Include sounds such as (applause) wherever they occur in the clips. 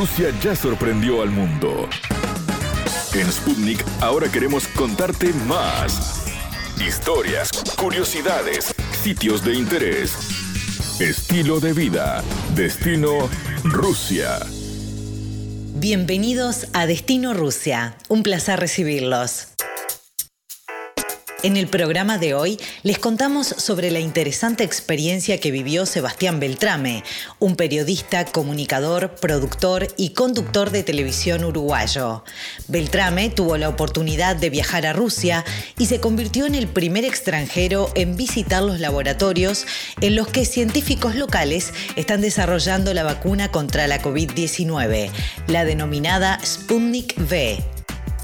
Rusia ya sorprendió al mundo. En Sputnik ahora queremos contarte más. Historias, curiosidades, sitios de interés, estilo de vida, destino Rusia. Bienvenidos a Destino Rusia. Un placer recibirlos. En el programa de hoy les contamos sobre la interesante experiencia que vivió Sebastián Beltrame, un periodista, comunicador, productor y conductor de televisión uruguayo. Beltrame tuvo la oportunidad de viajar a Rusia y se convirtió en el primer extranjero en visitar los laboratorios en los que científicos locales están desarrollando la vacuna contra la COVID-19, la denominada Sputnik V.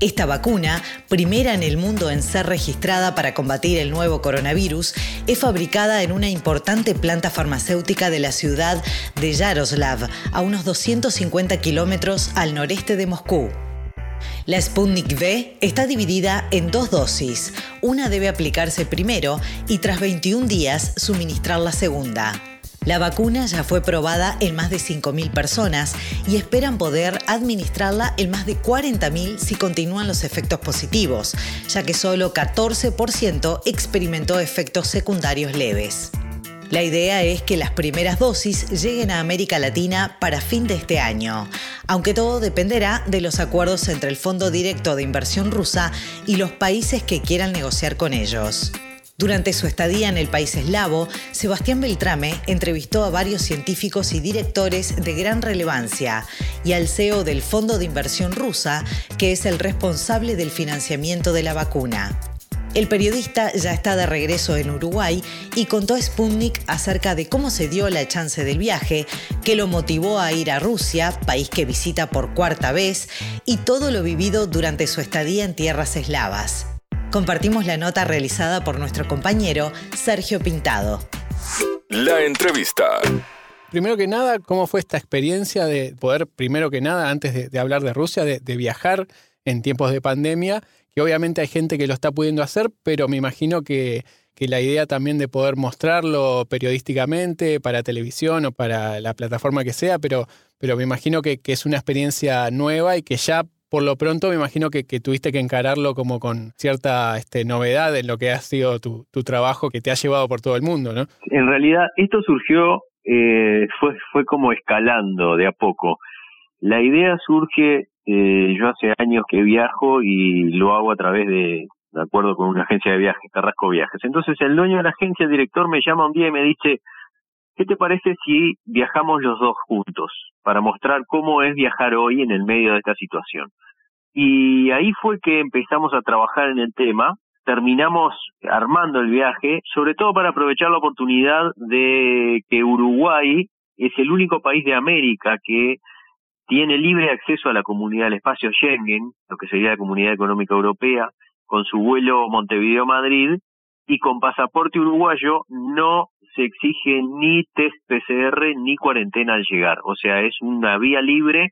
Esta vacuna, primera en el mundo en ser registrada para combatir el nuevo coronavirus, es fabricada en una importante planta farmacéutica de la ciudad de Yaroslav, a unos 250 kilómetros al noreste de Moscú. La Sputnik V está dividida en dos dosis. Una debe aplicarse primero y tras 21 días suministrar la segunda. La vacuna ya fue probada en más de 5.000 personas y esperan poder administrarla en más de 40.000 si continúan los efectos positivos, ya que solo 14% experimentó efectos secundarios leves. La idea es que las primeras dosis lleguen a América Latina para fin de este año, aunque todo dependerá de los acuerdos entre el Fondo Directo de Inversión rusa y los países que quieran negociar con ellos. Durante su estadía en el país eslavo, Sebastián Beltrame entrevistó a varios científicos y directores de gran relevancia y al CEO del Fondo de Inversión Rusa, que es el responsable del financiamiento de la vacuna. El periodista ya está de regreso en Uruguay y contó a Sputnik acerca de cómo se dio la chance del viaje, qué lo motivó a ir a Rusia, país que visita por cuarta vez, y todo lo vivido durante su estadía en tierras eslavas. Compartimos la nota realizada por nuestro compañero Sergio Pintado. La entrevista. Primero que nada, ¿cómo fue esta experiencia de poder, primero que nada, antes de, hablar de Rusia, de, viajar en tiempos de pandemia? Que obviamente hay gente que lo está pudiendo hacer, pero me imagino que, la idea también de poder mostrarlo periodísticamente para televisión o para la plataforma que sea, pero, pero me imagino que, que es una experiencia nueva y que ya por lo pronto me imagino que, tuviste que encararlo como con cierta este, novedad en lo que ha sido tu, trabajo que te ha llevado por todo el mundo, ¿no? En realidad esto surgió, eh, fue, fue como escalando de a poco. La idea surge, eh, yo hace años que viajo y lo hago a través de, de acuerdo con una agencia de viajes, Carrasco Viajes. Entonces el dueño de la agencia, el director, me llama un día y me dice, ¿Qué te parece si viajamos los dos juntos para mostrar cómo es viajar hoy en el medio de esta situación? Y ahí fue que empezamos a trabajar en el tema, terminamos armando el viaje, sobre todo para aprovechar la oportunidad de que Uruguay es el único país de América que tiene libre acceso a la comunidad del espacio Schengen, lo que sería la Comunidad Económica Europea, con su vuelo Montevideo-Madrid, y con pasaporte uruguayo no se exige ni test PCR ni cuarentena al llegar. O sea, es una vía libre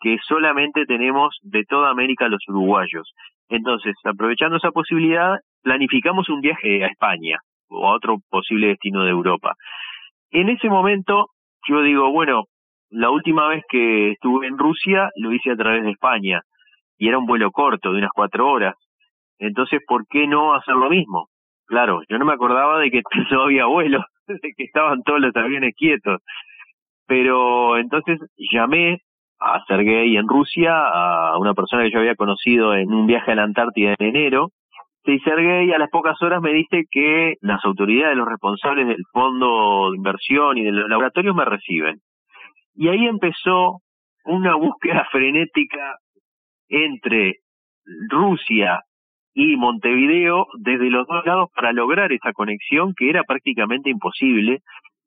que solamente tenemos de toda América los uruguayos. Entonces, aprovechando esa posibilidad, planificamos un viaje a España o a otro posible destino de Europa. En ese momento, yo digo, bueno, la última vez que estuve en Rusia lo hice a través de España y era un vuelo corto de unas cuatro horas. Entonces, ¿por qué no hacer lo mismo? Claro, yo no me acordaba de que no había vuelo, de que estaban todos los aviones quietos. Pero entonces llamé a Sergei en Rusia, a una persona que yo había conocido en un viaje a la Antártida en enero. Y Sergei a las pocas horas me dice que las autoridades, los responsables del fondo de inversión y de los laboratorios me reciben. Y ahí empezó una búsqueda frenética entre Rusia y Montevideo desde los dos lados para lograr esa conexión que era prácticamente imposible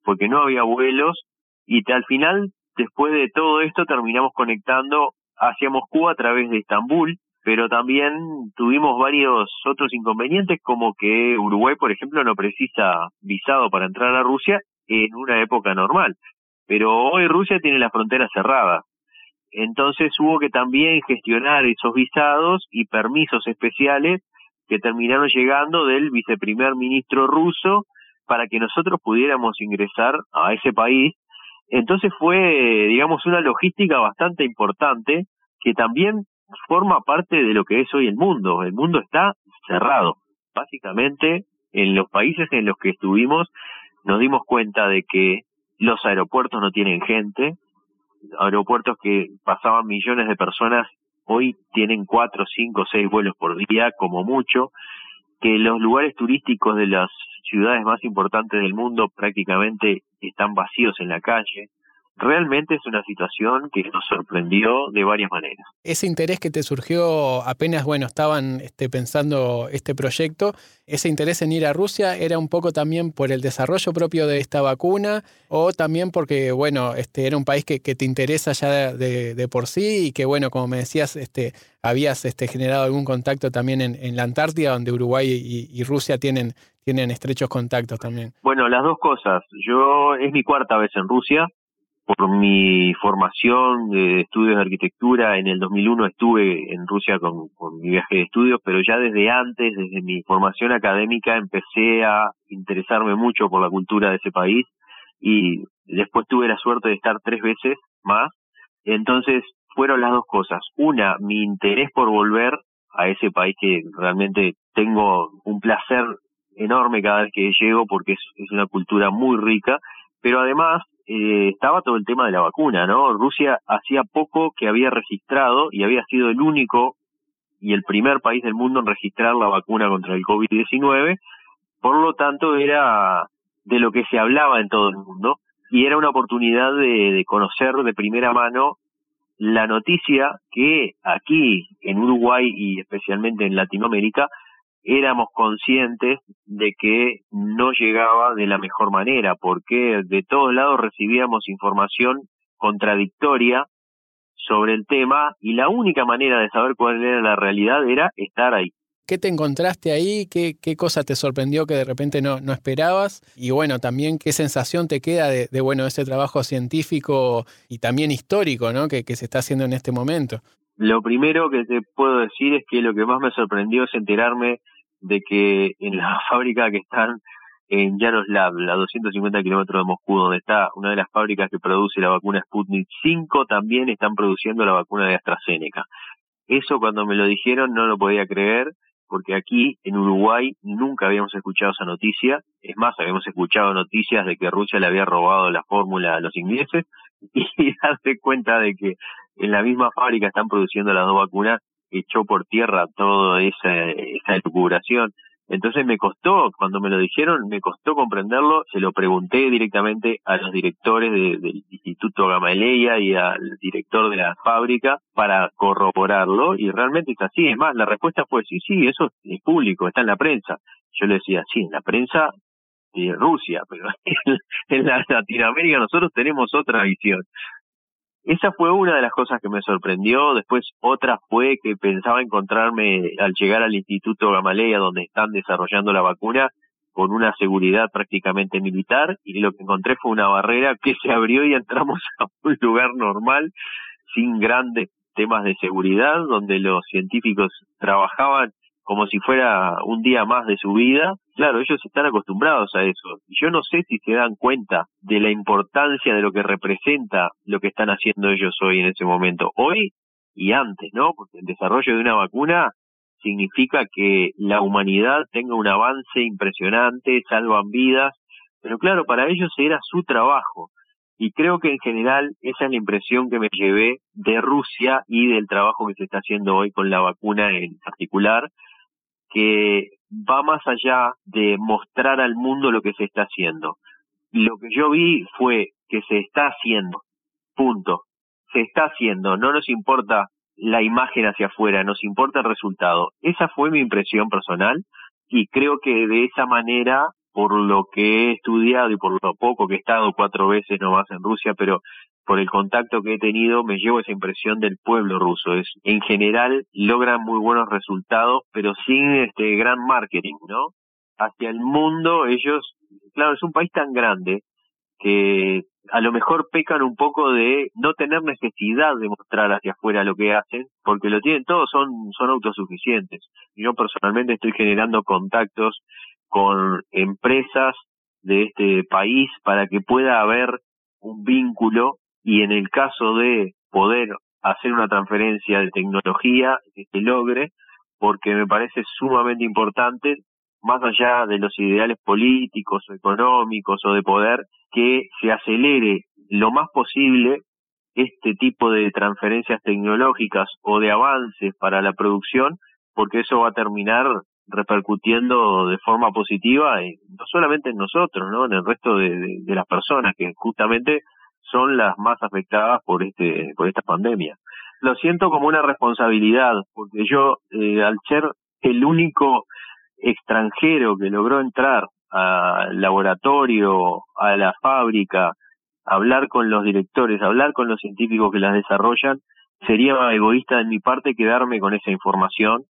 porque no había vuelos y al final después de todo esto terminamos conectando hacia Moscú a través de Estambul pero también tuvimos varios otros inconvenientes como que Uruguay por ejemplo no precisa visado para entrar a Rusia en una época normal. Pero hoy Rusia tiene la frontera cerrada entonces hubo que también gestionar esos visados y permisos especiales que terminaron llegando del viceprimer ministro ruso para que nosotros pudiéramos ingresar a ese país Entonces fue, digamos, una logística bastante importante que también forma parte de lo que es hoy el mundo. El mundo está cerrado. Básicamente, en los países en los que estuvimos, nos dimos cuenta de que los aeropuertos no tienen gente, aeropuertos que pasaban millones de personas hoy tienen cuatro, cinco, seis vuelos por día como mucho, que los lugares turísticos de las ciudades más importantes del mundo prácticamente están vacíos en la calle, realmente es una situación que nos sorprendió de varias maneras. Ese interés que te surgió apenas, bueno, estaban este, pensando este proyecto, ese interés en ir a Rusia era un poco también por el desarrollo propio de esta vacuna o también porque, bueno, este, era un país que, te interesa ya de, por sí y que, bueno, como me decías, este, habías este, generado algún contacto también en, la Antártida, donde Uruguay y, y Rusia tienen, tienen estrechos contactos también. Bueno, las dos cosas. Yo es mi cuarta vez en Rusia por mi formación de estudios de arquitectura, en el 2001 estuve en Rusia con, mi viaje de estudios, pero ya desde antes, desde mi formación académica, empecé a interesarme mucho por la cultura de ese país y después tuve la suerte de estar tres veces más. Entonces fueron las dos cosas. Una, mi interés por volver a ese país que realmente tengo un placer enorme cada vez que llego porque es, una cultura muy rica, pero además eh, estaba todo el tema de la vacuna, ¿no? Rusia hacía poco que había registrado y había sido el único y el primer país del mundo en registrar la vacuna contra el COVID-19, por lo tanto era de lo que se hablaba en todo el mundo y era una oportunidad de, de conocer de primera mano la noticia que aquí en Uruguay y especialmente en Latinoamérica éramos conscientes de que no llegaba de la mejor manera, porque de todos lados recibíamos información contradictoria sobre el tema y la única manera de saber cuál era la realidad era estar ahí. ¿Qué te encontraste ahí? ¿Qué, qué cosa te sorprendió que de repente no, no esperabas? Y bueno, también qué sensación te queda de, de bueno, ese trabajo científico y también histórico ¿no? que, que se está haciendo en este momento. Lo primero que te puedo decir es que lo que más me sorprendió es enterarme de que en la (laughs) fábrica que están en Yaroslav, a 250 kilómetros de Moscú, donde está una de las fábricas que produce la vacuna Sputnik 5, también están produciendo la vacuna de AstraZeneca. Eso cuando me lo dijeron no lo podía creer, porque aquí en Uruguay nunca habíamos escuchado esa noticia. Es más, habíamos escuchado noticias de que Rusia le había robado la fórmula a los ingleses (laughs) y darse cuenta de que en la misma fábrica están produciendo las dos vacunas echó por tierra toda esa, esa. Entonces me costó, cuando me lo dijeron, me costó comprenderlo, se lo pregunté directamente a los directores del Instituto Gamaleya y al director de la fábrica para corroborarlo y realmente es así. Es más, la respuesta fue sí, sí, eso es público, está en la prensa. Yo le decía, sí, en la prensa de Rusia, pero (laughs) en la Latinoamérica nosotros tenemos otra visión. Esa fue una de las cosas que me sorprendió. Después otra fue que pensaba encontrarme al llegar al Instituto Gamaleya, donde están desarrollando la vacuna, con una seguridad prácticamente militar y lo que encontré fue una barrera que se abrió y entramos (laughs) a un lugar normal sin grandes temas de seguridad, donde los científicos trabajaban como si fuera un día más de su vida. Claro, ellos están acostumbrados a eso. Y yo no sé si se dan cuenta de la importancia de lo que representa lo que están haciendo ellos hoy en ese momento. Hoy y antes, ¿no? Porque el desarrollo de una vacuna significa que la humanidad tenga un avance impresionante, salvan vidas, pero claro, para ellos era su trabajo. Y creo que en general esa es la impresión que me llevé de Rusia y del trabajo que se está haciendo hoy con la vacuna en particular, que va más allá de mostrar al mundo lo que se está haciendo. Lo que yo vi fue que se está haciendo, punto. Se está haciendo, no nos importa la imagen hacia afuera, nos importa el resultado. Esa fue mi impresión personal y creo que de esa manera, por lo que he estudiado y por lo poco que he estado cuatro veces nomás en Rusia, pero por el contacto que he tenido, me llevo esa impresión del pueblo ruso. Es, en general logran muy buenos resultados, pero sin este gran marketing, ¿no? Hacia el mundo, ellos, claro, es un país tan grande que a lo mejor pecan un poco de no tener necesidad de mostrar hacia afuera lo que hacen, porque lo tienen todos, son, son autosuficientes. Yo personalmente estoy generando contactos con empresas de este país para que pueda haber un vínculo y en el caso de poder hacer una transferencia de tecnología que se logre, porque me parece sumamente importante, más allá de los ideales políticos o económicos o de poder, que se acelere lo más posible este tipo de transferencias tecnológicas o de avances para la producción, porque eso va a terminar repercutiendo de forma positiva, no solamente en nosotros, ¿no? en el resto de, las personas que justamente son las más afectadas por este por esta pandemia. Lo siento como una responsabilidad, porque yo eh, al ser el único extranjero que logró entrar al laboratorio, a la fábrica, hablar con los directores, hablar con los científicos que las desarrollan, sería egoísta de mi parte quedarme con esa información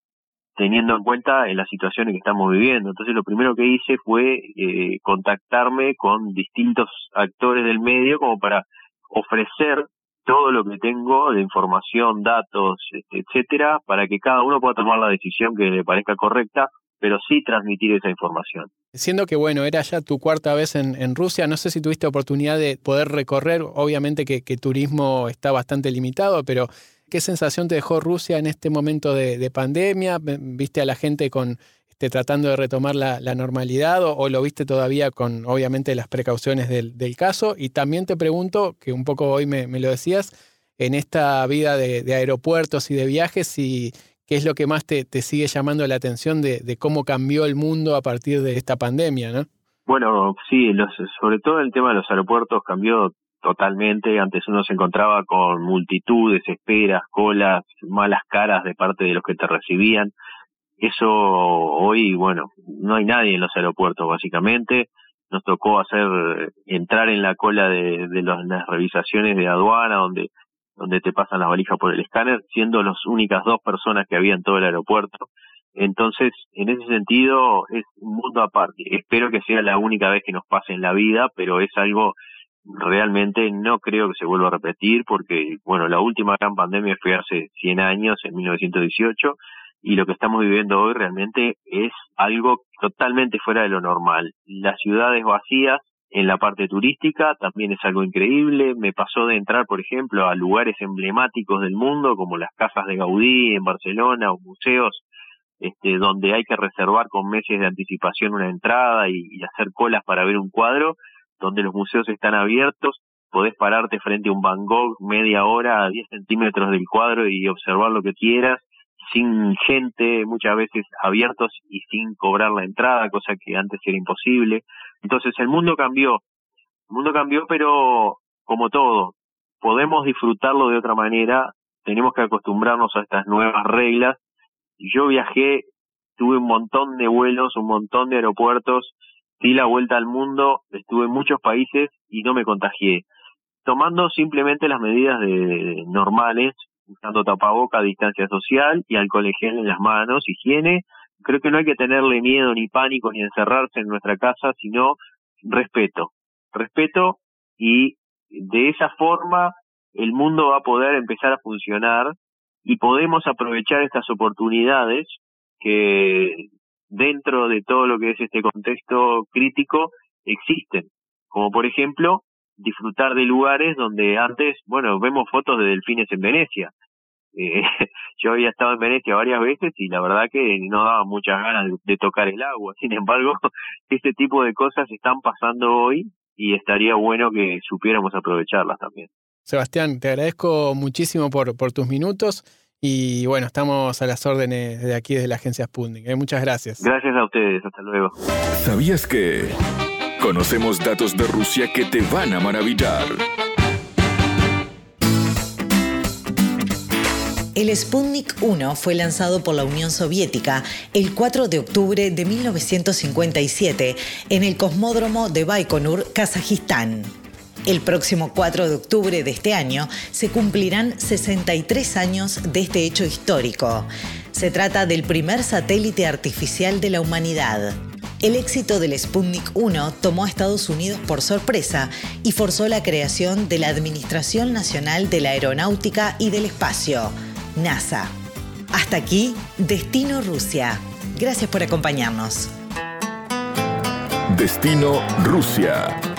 teniendo en cuenta en las situaciones que estamos viviendo. Entonces lo primero que hice fue eh, contactarme con distintos actores del medio como para ofrecer todo lo que tengo de información, datos, este, etcétera, para que cada uno pueda tomar la decisión que le parezca correcta, pero sí transmitir esa información. Siendo que, bueno, era ya tu cuarta vez en, Rusia, no sé si tuviste oportunidad de poder recorrer, obviamente que, que turismo está bastante limitado, pero ¿Qué sensación te dejó Rusia en este momento de, pandemia? ¿Viste a la gente con este, tratando de retomar la, normalidad o, lo viste todavía con, obviamente, las precauciones del, caso? Y también te pregunto, que un poco hoy me, lo decías, en esta vida de, aeropuertos y de viajes, y qué es lo que más te, sigue llamando la atención de, cómo cambió el mundo a partir de esta pandemia, ¿no? Bueno, sí, sobre todo el tema de los aeropuertos cambió totalmente. Antes uno se encontraba con multitudes, esperas, colas, malas caras de parte de los que te recibían. Eso hoy, bueno, no hay nadie en los aeropuertos básicamente. Nos tocó hacer entrar en la cola de, de las revisaciones de aduana donde donde te pasan las valijas por el escáner, siendo las únicas dos personas que había en todo el aeropuerto. Entonces, en ese sentido, es un mundo aparte. Espero que sea la única vez que nos pase en la vida, pero es algo realmente no creo que se vuelva a repetir porque, bueno, la última gran pandemia fue hace 100 años, en 1918, y lo que estamos viviendo hoy realmente es algo totalmente fuera de lo normal. Las ciudades vacías en la parte turística también es algo increíble. Me pasó de entrar, por ejemplo, a lugares emblemáticos del mundo como las casas de Gaudí en Barcelona o museos este, donde hay que reservar con meses de anticipación una entrada y hacer colas para ver un cuadro donde los museos están abiertos, podés pararte frente a un Van Gogh media hora a 10 centímetros del cuadro y observar lo que quieras, sin gente, muchas veces abiertos y sin cobrar la entrada, cosa que antes era imposible. Entonces el mundo cambió, el mundo cambió, pero como todo, podemos disfrutarlo de otra manera, tenemos que acostumbrarnos a estas nuevas reglas. Yo viajé, tuve un montón de vuelos, un montón de aeropuertos, di la vuelta al mundo, estuve en muchos países y no me contagié. Tomando simplemente las medidas de, normales, usando tapaboca, distancia social y alcohol gel en las manos, higiene. Creo que no hay que tenerle miedo ni pánico ni encerrarse en nuestra casa, sino respeto. Respeto y de esa forma el mundo va a poder empezar a funcionar y podemos aprovechar estas oportunidades que dentro de todo lo que es este contexto crítico existen, como por ejemplo disfrutar de lugares donde antes, bueno, vemos fotos de delfines en Venecia. Eh, (laughs) yo había estado en Venecia varias veces y la verdad que no daba muchas ganas de, tocar el agua. Sin embargo, (laughs) este tipo de cosas están pasando hoy y estaría bueno que supiéramos aprovecharlas también. Sebastián, te agradezco muchísimo por, por tus minutos. Y bueno, estamos a las órdenes de aquí desde la agencia Sputnik. ¿eh? Muchas gracias. Gracias a ustedes, hasta luego. ¿Sabías que conocemos datos de Rusia que te van a maravillar? El Sputnik 1 fue lanzado por la Unión Soviética el 4 de octubre de 1957 en el cosmódromo de Baikonur, Kazajistán. El próximo 4 de octubre de este año se cumplirán 63 años de este hecho histórico. Se trata del primer satélite artificial de la humanidad. El éxito del Sputnik 1 tomó a Estados Unidos por sorpresa y forzó la creación de la Administración Nacional de la Aeronáutica y del Espacio, NASA. Hasta aquí, Destino Rusia. Gracias por acompañarnos. Destino Rusia.